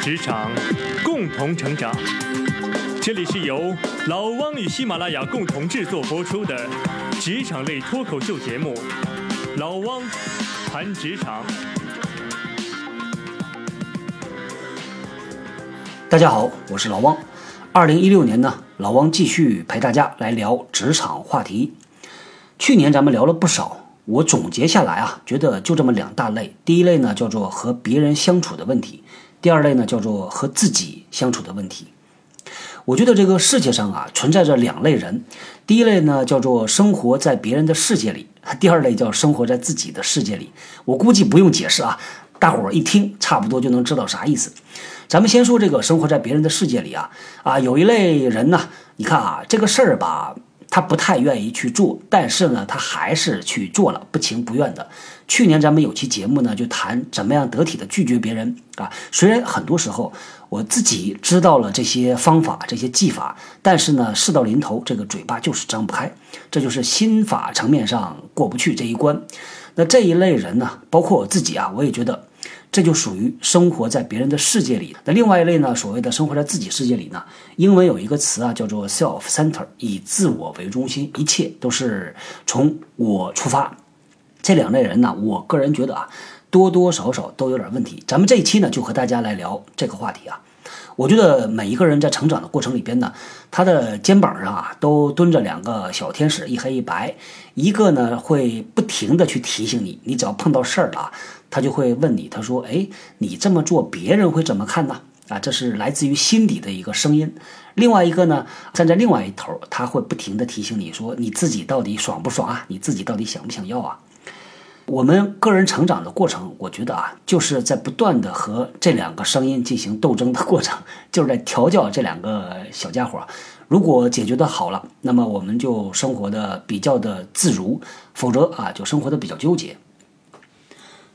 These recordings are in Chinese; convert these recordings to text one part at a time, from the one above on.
职场，共同成长。这里是由老汪与喜马拉雅共同制作播出的职场类脱口秀节目《老汪谈职场》。大家好，我是老汪。二零一六年呢，老汪继续陪大家来聊职场话题。去年咱们聊了不少。我总结下来啊，觉得就这么两大类。第一类呢叫做和别人相处的问题，第二类呢叫做和自己相处的问题。我觉得这个世界上啊存在着两类人，第一类呢叫做生活在别人的世界里，第二类叫生活在自己的世界里。我估计不用解释啊，大伙儿一听差不多就能知道啥意思。咱们先说这个生活在别人的世界里啊啊，有一类人呢，你看啊这个事儿吧。他不太愿意去做，但是呢，他还是去做了，不情不愿的。去年咱们有期节目呢，就谈怎么样得体的拒绝别人啊。虽然很多时候我自己知道了这些方法、这些技法，但是呢，事到临头，这个嘴巴就是张不开，这就是心法层面上过不去这一关。那这一类人呢，包括我自己啊，我也觉得。这就属于生活在别人的世界里。那另外一类呢？所谓的生活在自己世界里呢？英文有一个词啊，叫做 self-center，以自我为中心，一切都是从我出发。这两类人呢，我个人觉得啊，多多少少都有点问题。咱们这一期呢，就和大家来聊这个话题啊。我觉得每一个人在成长的过程里边呢，他的肩膀上啊都蹲着两个小天使，一黑一白。一个呢会不停的去提醒你，你只要碰到事儿了，他就会问你，他说：“哎，你这么做别人会怎么看呢？”啊，这是来自于心底的一个声音。另外一个呢，站在另外一头，他会不停的提醒你说：“你自己到底爽不爽啊？你自己到底想不想要啊？”我们个人成长的过程，我觉得啊，就是在不断的和这两个声音进行斗争的过程，就是在调教这两个小家伙。如果解决的好了，那么我们就生活的比较的自如；否则啊，就生活的比较纠结。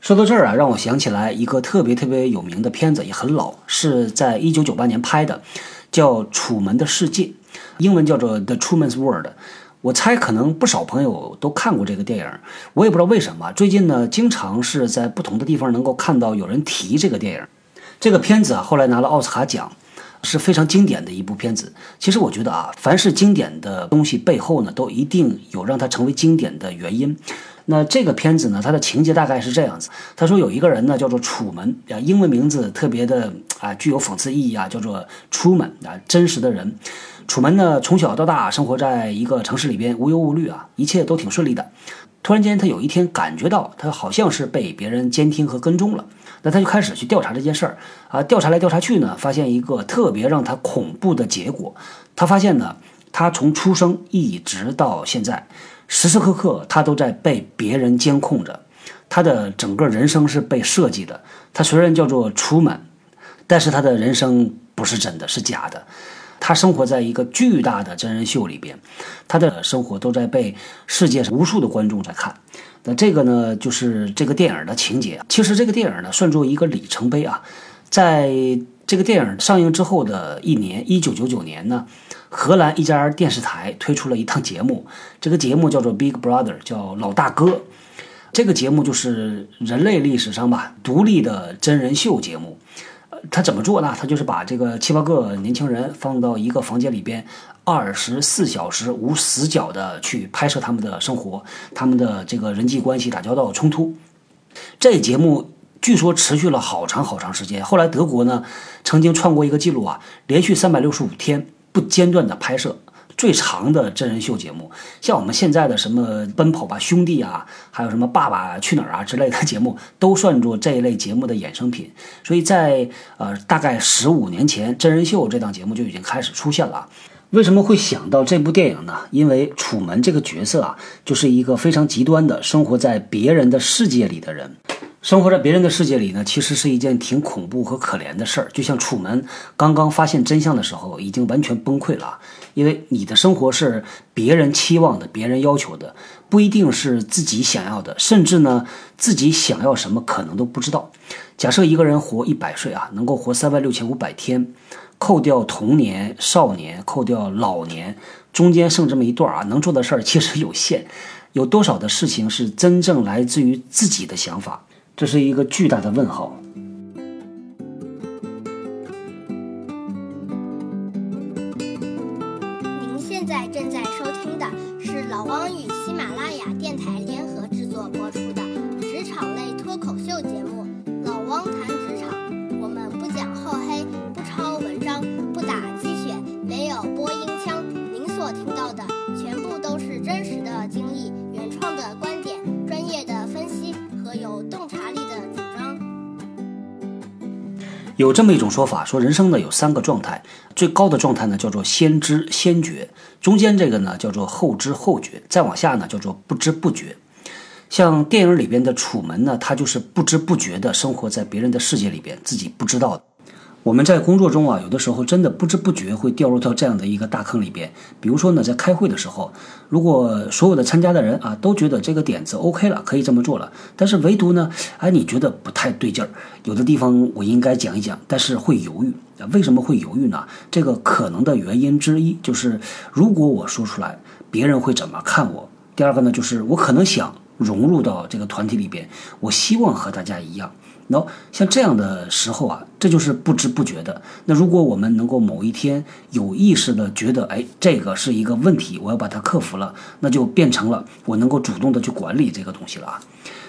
说到这儿啊，让我想起来一个特别特别有名的片子，也很老，是在一九九八年拍的，叫《楚门的世界》，英文叫做《The Truman's World》。我猜可能不少朋友都看过这个电影，我也不知道为什么，最近呢，经常是在不同的地方能够看到有人提这个电影。这个片子啊，后来拿了奥斯卡奖，是非常经典的一部片子。其实我觉得啊，凡是经典的东西背后呢，都一定有让它成为经典的原因。那这个片子呢，它的情节大概是这样子：他说有一个人呢，叫做楚门啊，英文名字特别的啊，具有讽刺意义啊，叫做 Truman 啊，真实的人。楚门呢，从小到大生活在一个城市里边，无忧无虑啊，一切都挺顺利的。突然间，他有一天感觉到他好像是被别人监听和跟踪了，那他就开始去调查这件事儿啊。调查来调查去呢，发现一个特别让他恐怖的结果。他发现呢，他从出生一直到现在，时时刻刻他都在被别人监控着，他的整个人生是被设计的。他虽然叫做楚门，但是他的人生不是真的，是假的。他生活在一个巨大的真人秀里边，他的生活都在被世界上无数的观众在看。那这个呢，就是这个电影的情节。其实这个电影呢，算作一个里程碑啊。在这个电影上映之后的一年，一九九九年呢，荷兰一家电视台推出了一档节目，这个节目叫做《Big Brother》，叫老大哥。这个节目就是人类历史上吧独立的真人秀节目。他怎么做呢？他就是把这个七八个年轻人放到一个房间里边，二十四小时无死角的去拍摄他们的生活、他们的这个人际关系、打交道、冲突。这节目据说持续了好长好长时间。后来德国呢，曾经创过一个记录啊，连续三百六十五天不间断的拍摄。最长的真人秀节目，像我们现在的什么《奔跑吧兄弟》啊，还有什么《爸爸去哪儿》啊之类的节目，都算作这一类节目的衍生品。所以在呃大概十五年前，真人秀这档节目就已经开始出现了。为什么会想到这部电影呢？因为楚门这个角色啊，就是一个非常极端的生活在别人的世界里的人。生活在别人的世界里呢，其实是一件挺恐怖和可怜的事儿。就像楚门刚刚发现真相的时候，已经完全崩溃了。因为你的生活是别人期望的、别人要求的，不一定是自己想要的，甚至呢，自己想要什么可能都不知道。假设一个人活一百岁啊，能够活三万六千五百天，扣掉童年、少年，扣掉老年，中间剩这么一段啊，能做的事儿其实有限。有多少的事情是真正来自于自己的想法？这是一个巨大的问号。有这么一种说法，说人生呢有三个状态，最高的状态呢叫做先知先觉，中间这个呢叫做后知后觉，再往下呢叫做不知不觉。像电影里边的楚门呢，他就是不知不觉的生活在别人的世界里边，自己不知道。我们在工作中啊，有的时候真的不知不觉会掉入到这样的一个大坑里边。比如说呢，在开会的时候，如果所有的参加的人啊都觉得这个点子 OK 了，可以这么做了，但是唯独呢，哎，你觉得不太对劲儿，有的地方我应该讲一讲，但是会犹豫。为什么会犹豫呢？这个可能的原因之一就是，如果我说出来，别人会怎么看我？第二个呢，就是我可能想融入到这个团体里边，我希望和大家一样。那像这样的时候啊，这就是不知不觉的。那如果我们能够某一天有意识的觉得，哎，这个是一个问题，我要把它克服了，那就变成了我能够主动的去管理这个东西了啊。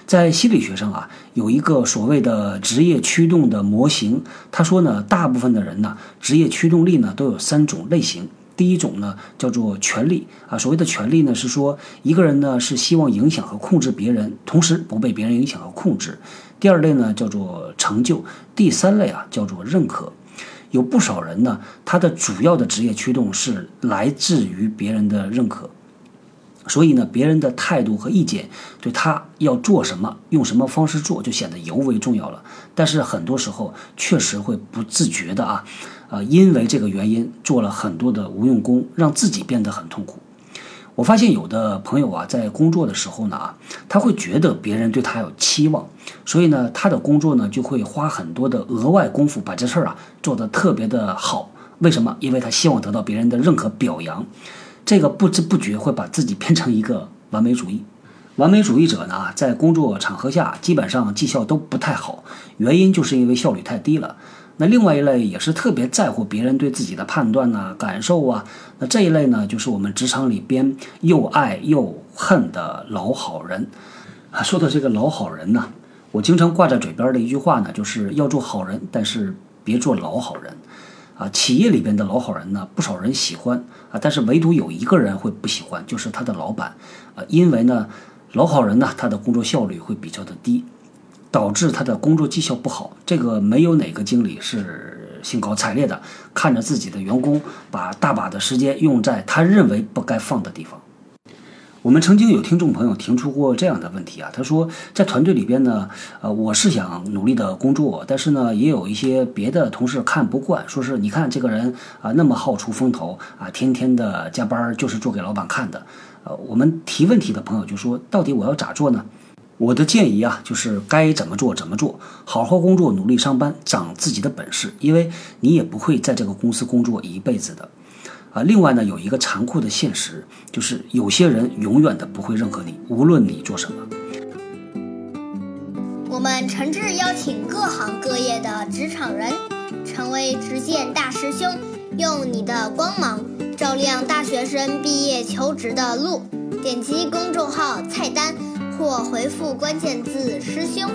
在心理学上啊，有一个所谓的职业驱动的模型，他说呢，大部分的人呢，职业驱动力呢都有三种类型。第一种呢叫做权力啊，所谓的权力呢是说一个人呢是希望影响和控制别人，同时不被别人影响和控制。第二类呢叫做成就，第三类啊叫做认可。有不少人呢，他的主要的职业驱动是来自于别人的认可，所以呢，别人的态度和意见对他要做什么、用什么方式做，就显得尤为重要了。但是很多时候确实会不自觉的啊，呃，因为这个原因做了很多的无用功，让自己变得很痛苦。我发现有的朋友啊，在工作的时候呢啊，他会觉得别人对他有期望，所以呢，他的工作呢就会花很多的额外功夫把这事儿啊做得特别的好。为什么？因为他希望得到别人的认可表扬，这个不知不觉会把自己变成一个完美主义。完美主义者呢，在工作场合下基本上绩效都不太好，原因就是因为效率太低了。那另外一类也是特别在乎别人对自己的判断呐、感受啊。那这一类呢，就是我们职场里边又爱又恨的老好人。啊，说到这个老好人呢，我经常挂在嘴边的一句话呢，就是要做好人，但是别做老好人。啊，企业里边的老好人呢，不少人喜欢啊，但是唯独有一个人会不喜欢，就是他的老板。啊，因为呢，老好人呢，他的工作效率会比较的低。导致他的工作绩效不好，这个没有哪个经理是兴高采烈的看着自己的员工把大把的时间用在他认为不该放的地方。我们曾经有听众朋友提出过这样的问题啊，他说在团队里边呢，呃，我是想努力的工作，但是呢，也有一些别的同事看不惯，说是你看这个人啊那么好出风头啊，天天的加班就是做给老板看的。呃，我们提问题的朋友就说，到底我要咋做呢？我的建议啊，就是该怎么做怎么做，好好工作，努力上班，长自己的本事，因为你也不会在这个公司工作一辈子的，啊，另外呢，有一个残酷的现实，就是有些人永远的不会认可你，无论你做什么。我们诚挚邀请各行各业的职场人，成为直线大师兄，用你的光芒照亮大学生毕业求职的路。点击公众号菜单。或回复关键字“师兄”，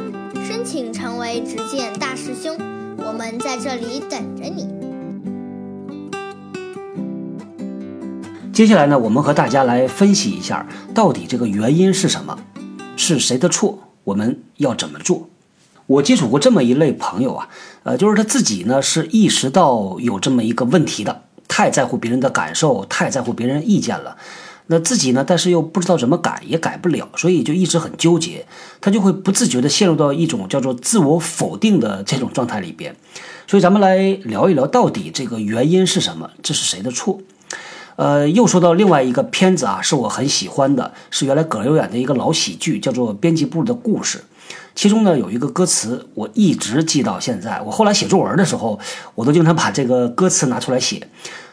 申请成为执剑大师兄。我们在这里等着你。接下来呢，我们和大家来分析一下，到底这个原因是什么，是谁的错？我们要怎么做？我接触过这么一类朋友啊，呃，就是他自己呢是意识到有这么一个问题的，太在乎别人的感受，太在乎别人意见了。那自己呢？但是又不知道怎么改，也改不了，所以就一直很纠结。他就会不自觉地陷入到一种叫做自我否定的这种状态里边。所以咱们来聊一聊，到底这个原因是什么？这是谁的错？呃，又说到另外一个片子啊，是我很喜欢的，是原来葛优演的一个老喜剧，叫做《编辑部的故事》。其中呢有一个歌词，我一直记到现在。我后来写作文的时候，我都经常把这个歌词拿出来写。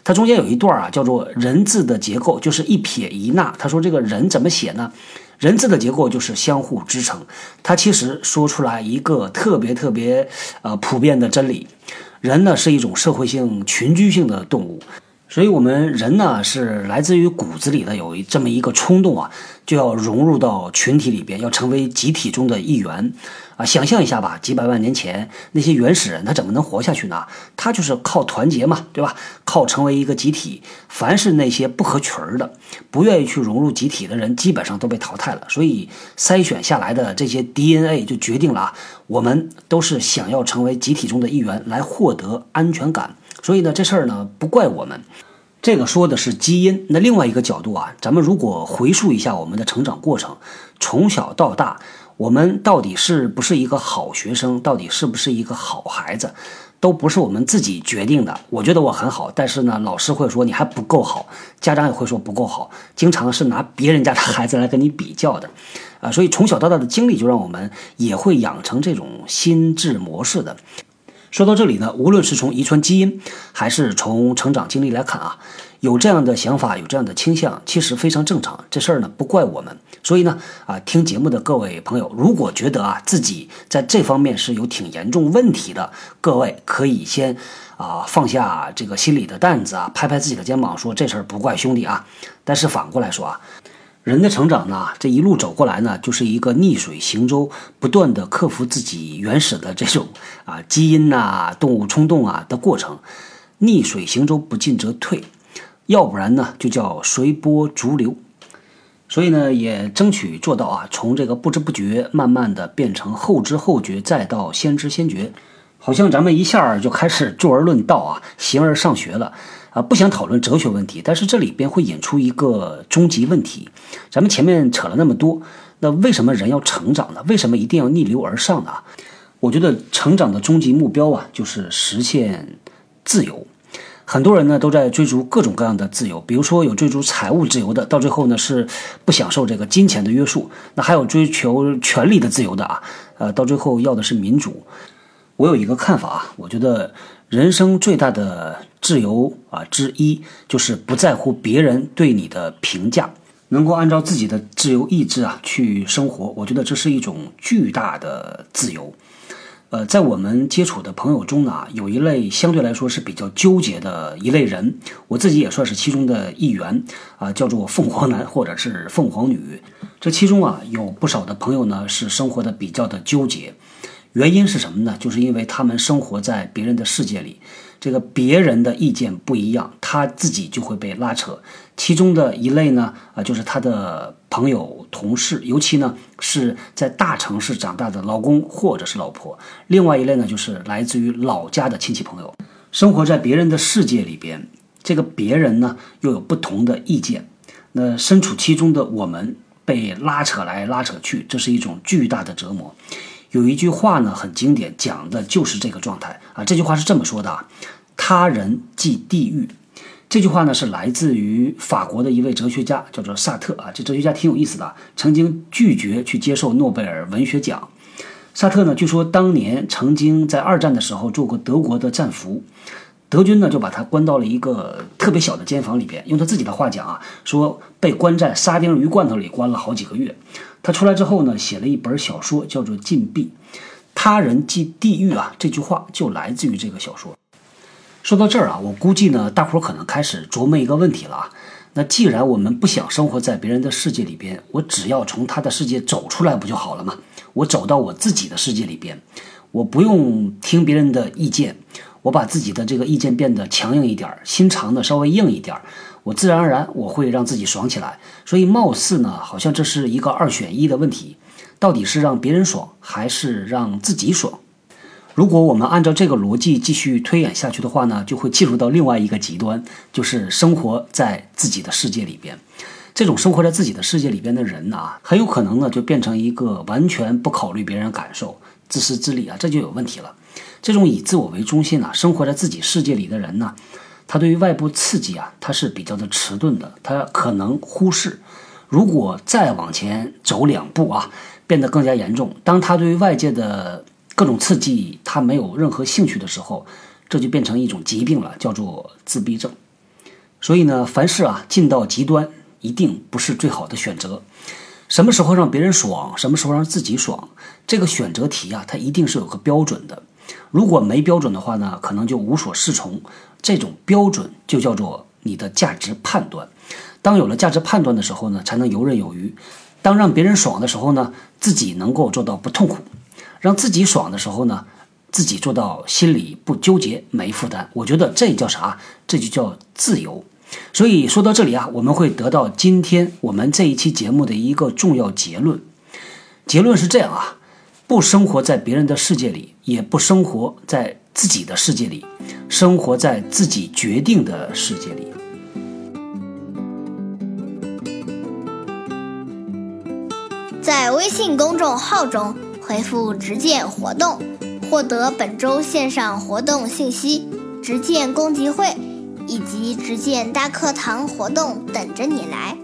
它中间有一段啊，叫做“人”字的结构，就是一撇一捺。他说这个人怎么写呢？人字的结构就是相互支撑。他其实说出来一个特别特别呃普遍的真理：人呢是一种社会性群居性的动物。所以，我们人呢是来自于骨子里的有这么一个冲动啊，就要融入到群体里边，要成为集体中的一员啊。想象一下吧，几百万年前那些原始人他怎么能活下去呢？他就是靠团结嘛，对吧？靠成为一个集体。凡是那些不合群儿的、不愿意去融入集体的人，基本上都被淘汰了。所以，筛选下来的这些 DNA 就决定了啊，我们都是想要成为集体中的一员，来获得安全感。所以呢，这事儿呢不怪我们，这个说的是基因。那另外一个角度啊，咱们如果回溯一下我们的成长过程，从小到大，我们到底是不是一个好学生，到底是不是一个好孩子，都不是我们自己决定的。我觉得我很好，但是呢，老师会说你还不够好，家长也会说不够好，经常是拿别人家的孩子来跟你比较的，啊，所以从小到大的经历就让我们也会养成这种心智模式的。说到这里呢，无论是从遗传基因，还是从成长经历来看啊，有这样的想法，有这样的倾向，其实非常正常。这事儿呢不怪我们。所以呢，啊，听节目的各位朋友，如果觉得啊自己在这方面是有挺严重问题的，各位可以先啊放下这个心里的担子啊，拍拍自己的肩膀，说这事儿不怪兄弟啊。但是反过来说啊。人的成长呢，这一路走过来呢，就是一个逆水行舟，不断的克服自己原始的这种啊基因呐、动物冲动啊的过程。逆水行舟，不进则退，要不然呢，就叫随波逐流。所以呢，也争取做到啊，从这个不知不觉，慢慢的变成后知后觉，再到先知先觉。好像咱们一下就开始坐而论道啊，形而上学了。啊，不想讨论哲学问题，但是这里边会引出一个终极问题。咱们前面扯了那么多，那为什么人要成长呢？为什么一定要逆流而上呢？我觉得成长的终极目标啊，就是实现自由。很多人呢都在追逐各种各样的自由，比如说有追逐财务自由的，到最后呢是不享受这个金钱的约束；那还有追求权力的自由的啊，呃，到最后要的是民主。我有一个看法啊，我觉得人生最大的自由啊之一，就是不在乎别人对你的评价，能够按照自己的自由意志啊去生活。我觉得这是一种巨大的自由。呃，在我们接触的朋友中呢，有一类相对来说是比较纠结的一类人，我自己也算是其中的一员啊，叫做凤凰男或者是凤凰女。这其中啊，有不少的朋友呢是生活的比较的纠结。原因是什么呢？就是因为他们生活在别人的世界里，这个别人的意见不一样，他自己就会被拉扯。其中的一类呢，啊，就是他的朋友、同事，尤其呢是在大城市长大的老公或者是老婆。另外一类呢，就是来自于老家的亲戚朋友，生活在别人的世界里边，这个别人呢又有不同的意见。那身处其中的我们被拉扯来拉扯去，这是一种巨大的折磨。有一句话呢，很经典，讲的就是这个状态啊。这句话是这么说的：“他人即地狱。”这句话呢，是来自于法国的一位哲学家，叫做萨特啊。这哲学家挺有意思的，曾经拒绝去接受诺贝尔文学奖。萨特呢，据说当年曾经在二战的时候做过德国的战俘。德军呢就把他关到了一个特别小的监房里边，用他自己的话讲啊，说被关在沙丁鱼罐头里关了好几个月。他出来之后呢，写了一本小说，叫做《禁闭》，他人即地狱啊。这句话就来自于这个小说。说到这儿啊，我估计呢，大伙儿可能开始琢磨一个问题了啊。那既然我们不想生活在别人的世界里边，我只要从他的世界走出来不就好了吗？我走到我自己的世界里边，我不用听别人的意见。我把自己的这个意见变得强硬一点儿，心肠呢稍微硬一点儿，我自然而然我会让自己爽起来。所以貌似呢，好像这是一个二选一的问题，到底是让别人爽还是让自己爽？如果我们按照这个逻辑继续推演下去的话呢，就会进入到另外一个极端，就是生活在自己的世界里边。这种生活在自己的世界里边的人呢，很有可能呢就变成一个完全不考虑别人感受、自私自利啊，这就有问题了。这种以自我为中心啊，生活在自己世界里的人呢，他对于外部刺激啊，他是比较的迟钝的，他可能忽视。如果再往前走两步啊，变得更加严重，当他对于外界的各种刺激他没有任何兴趣的时候，这就变成一种疾病了，叫做自闭症。所以呢，凡事啊，进到极端一定不是最好的选择。什么时候让别人爽，什么时候让自己爽，这个选择题啊，它一定是有个标准的。如果没标准的话呢，可能就无所适从。这种标准就叫做你的价值判断。当有了价值判断的时候呢，才能游刃有余。当让别人爽的时候呢，自己能够做到不痛苦；让自己爽的时候呢，自己做到心里不纠结、没负担。我觉得这叫啥？这就叫自由。所以说到这里啊，我们会得到今天我们这一期节目的一个重要结论。结论是这样啊，不生活在别人的世界里，也不生活在自己的世界里，生活在自己决定的世界里。在微信公众号中回复“直见活动”，获得本周线上活动信息、直见公集会以及直见大课堂活动等着你来。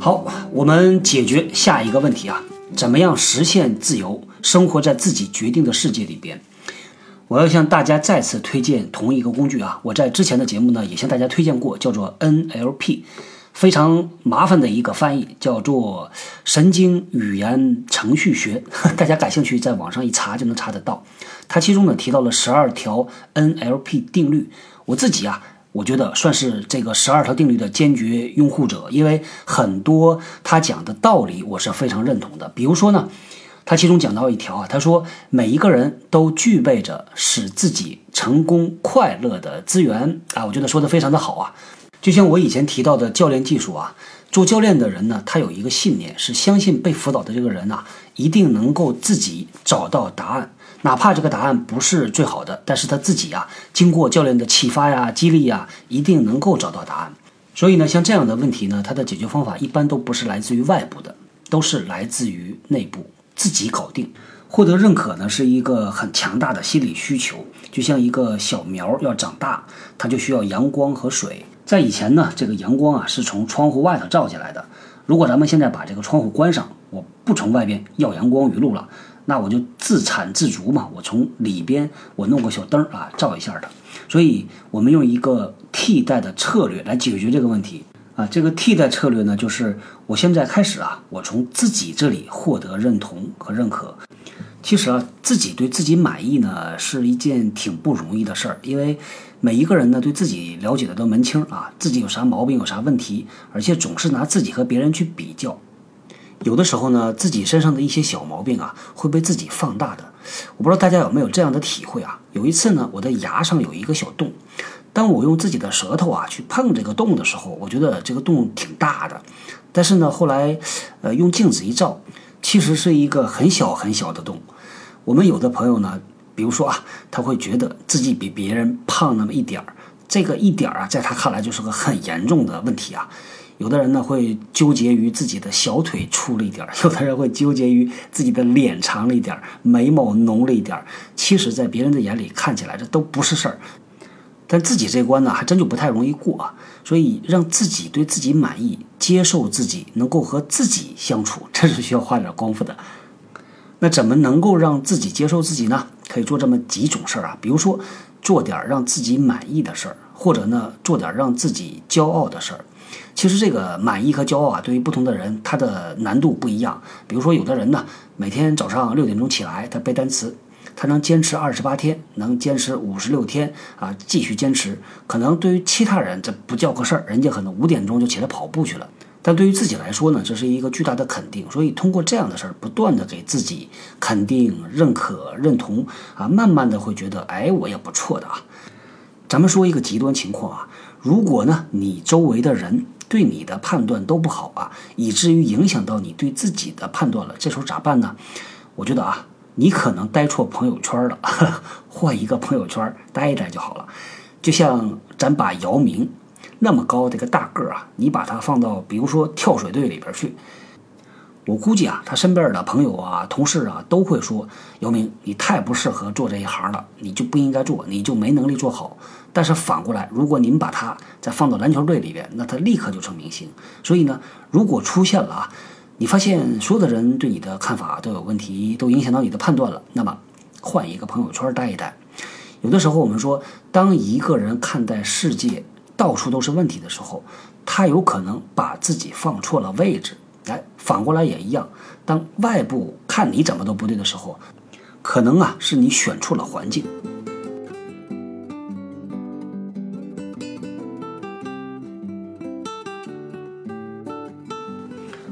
好，我们解决下一个问题啊，怎么样实现自由，生活在自己决定的世界里边？我要向大家再次推荐同一个工具啊，我在之前的节目呢也向大家推荐过，叫做 NLP，非常麻烦的一个翻译，叫做神经语言程序学。大家感兴趣，在网上一查就能查得到。它其中呢提到了十二条 NLP 定律，我自己啊。我觉得算是这个十二条定律的坚决拥护者，因为很多他讲的道理我是非常认同的。比如说呢，他其中讲到一条啊，他说每一个人都具备着使自己成功快乐的资源啊，我觉得说的非常的好啊。就像我以前提到的教练技术啊，做教练的人呢，他有一个信念是相信被辅导的这个人呐，一定能够自己找到答案。哪怕这个答案不是最好的，但是他自己呀，经过教练的启发呀、激励呀，一定能够找到答案。所以呢，像这样的问题呢，它的解决方法一般都不是来自于外部的，都是来自于内部，自己搞定。获得认可呢，是一个很强大的心理需求。就像一个小苗要长大，它就需要阳光和水。在以前呢，这个阳光啊是从窗户外头照进来的。如果咱们现在把这个窗户关上，我不从外边要阳光雨露了。那我就自产自足嘛，我从里边我弄个小灯啊照一下它，所以我们用一个替代的策略来解决这个问题啊。这个替代策略呢，就是我现在开始啊，我从自己这里获得认同和认可。其实啊，自己对自己满意呢，是一件挺不容易的事儿，因为每一个人呢对自己了解的都门清啊，自己有啥毛病有啥问题，而且总是拿自己和别人去比较。有的时候呢，自己身上的一些小毛病啊，会被自己放大的。我不知道大家有没有这样的体会啊？有一次呢，我的牙上有一个小洞，当我用自己的舌头啊去碰这个洞的时候，我觉得这个洞挺大的。但是呢，后来，呃，用镜子一照，其实是一个很小很小的洞。我们有的朋友呢，比如说啊，他会觉得自己比别人胖那么一点儿，这个一点儿啊，在他看来就是个很严重的问题啊。有的人呢会纠结于自己的小腿粗了一点儿，有的人会纠结于自己的脸长了一点儿，眉毛浓了一点儿。其实，在别人的眼里看起来这都不是事儿，但自己这关呢还真就不太容易过啊。所以，让自己对自己满意，接受自己，能够和自己相处，这是需要花点功夫的。那怎么能够让自己接受自己呢？可以做这么几种事儿啊，比如说做点让自己满意的事儿，或者呢做点让自己骄傲的事儿。其实这个满意和骄傲啊，对于不同的人，他的难度不一样。比如说，有的人呢，每天早上六点钟起来，他背单词，他能坚持二十八天，能坚持五十六天啊，继续坚持。可能对于其他人这不叫个事儿，人家可能五点钟就起来跑步去了。但对于自己来说呢，这是一个巨大的肯定。所以通过这样的事儿，不断的给自己肯定、认可、认同啊，慢慢的会觉得，哎，我也不错的啊。咱们说一个极端情况啊，如果呢，你周围的人对你的判断都不好啊，以至于影响到你对自己的判断了，这时候咋办呢？我觉得啊，你可能待错朋友圈了，换一个朋友圈待一待就好了。就像咱把姚明那么高的一个大个儿啊，你把他放到比如说跳水队里边去。我估计啊，他身边的朋友啊、同事啊都会说：“姚明，你太不适合做这一行了，你就不应该做，你就没能力做好。”但是反过来，如果您把他再放到篮球队里边，那他立刻就成明星。所以呢，如果出现了啊，你发现所有的人对你的看法都有问题，都影响到你的判断了，那么换一个朋友圈待一待。有的时候我们说，当一个人看待世界到处都是问题的时候他有可能把自己放错了位置。来反过来也一样当外部看你怎么都不对的时候可能啊是你选错了环境。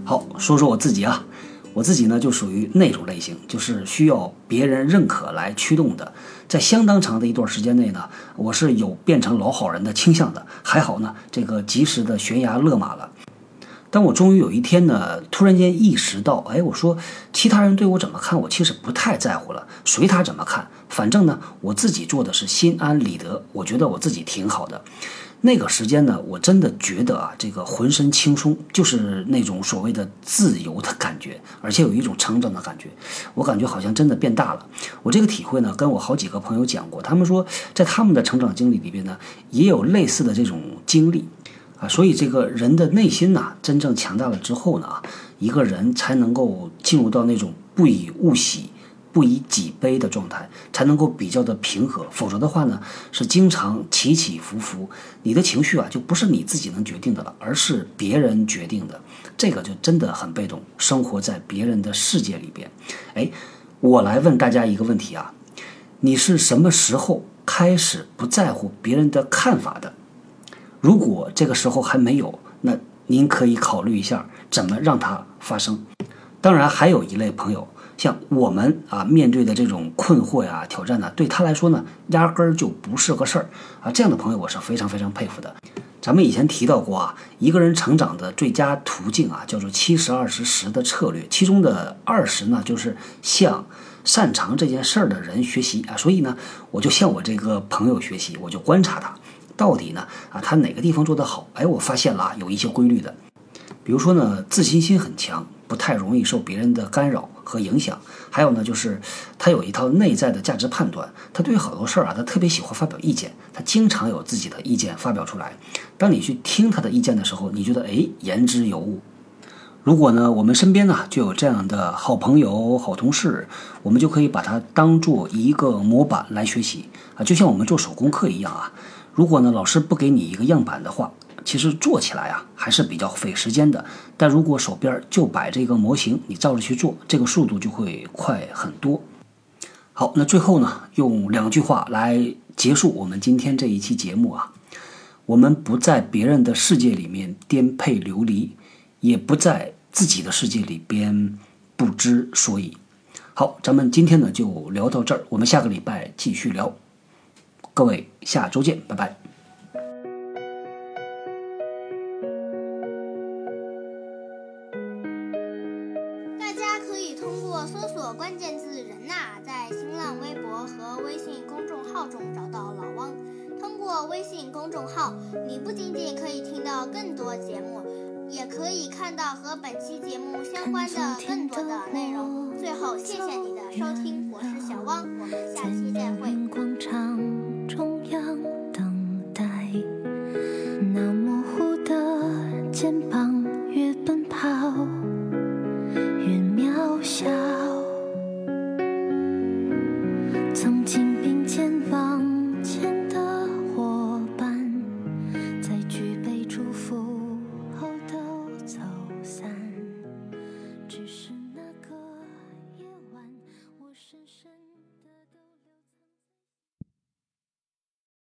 好说说我自己啊。我自己呢就属于那种类型，就是需要别人认可来驱动的。在相当长的一段时间内呢，我是有变成老好人的倾向的。还好呢，这个及时的悬崖勒马了。当我终于有一天呢，突然间意识到，哎，我说其他人对我怎么看，我其实不太在乎了，随他怎么看，反正呢，我自己做的是心安理得，我觉得我自己挺好的。那个时间呢，我真的觉得啊，这个浑身轻松，就是那种所谓的自由的感觉，而且有一种成长的感觉。我感觉好像真的变大了。我这个体会呢，跟我好几个朋友讲过，他们说在他们的成长经历里边呢，也有类似的这种经历。啊，所以这个人的内心呐，真正强大了之后呢，一个人才能够进入到那种不以物喜、不以己悲的状态，才能够比较的平和。否则的话呢，是经常起起伏伏，你的情绪啊，就不是你自己能决定的了，而是别人决定的。这个就真的很被动，生活在别人的世界里边。哎，我来问大家一个问题啊，你是什么时候开始不在乎别人的看法的？如果这个时候还没有，那您可以考虑一下怎么让它发生。当然，还有一类朋友，像我们啊，面对的这种困惑呀、挑战呢，对他来说呢，压根儿就不是个事儿啊。这样的朋友，我是非常非常佩服的。咱们以前提到过啊，一个人成长的最佳途径啊，叫做七十二十十的策略，其中的二十呢，就是向擅长这件事儿的人学习啊。所以呢，我就向我这个朋友学习，我就观察他。到底呢？啊，他哪个地方做得好？哎，我发现了有一些规律的。比如说呢，自信心很强，不太容易受别人的干扰和影响。还有呢，就是他有一套内在的价值判断。他对于好多事儿啊，他特别喜欢发表意见，他经常有自己的意见发表出来。当你去听他的意见的时候，你觉得哎，言之有物。如果呢，我们身边呢就有这样的好朋友、好同事，我们就可以把它当做一个模板来学习啊，就像我们做手工课一样啊。如果呢，老师不给你一个样板的话，其实做起来啊还是比较费时间的。但如果手边就摆这个模型，你照着去做，这个速度就会快很多。好，那最后呢，用两句话来结束我们今天这一期节目啊。我们不在别人的世界里面颠沛流离，也不在自己的世界里边不知所以。好，咱们今天呢就聊到这儿，我们下个礼拜继续聊。各位，下周见，拜拜。微信公众号，你不仅仅可以听到更多节目，也可以看到和本期节目相关的更多的内容。最后，谢谢你的收听，我是小汪，我们下期再会。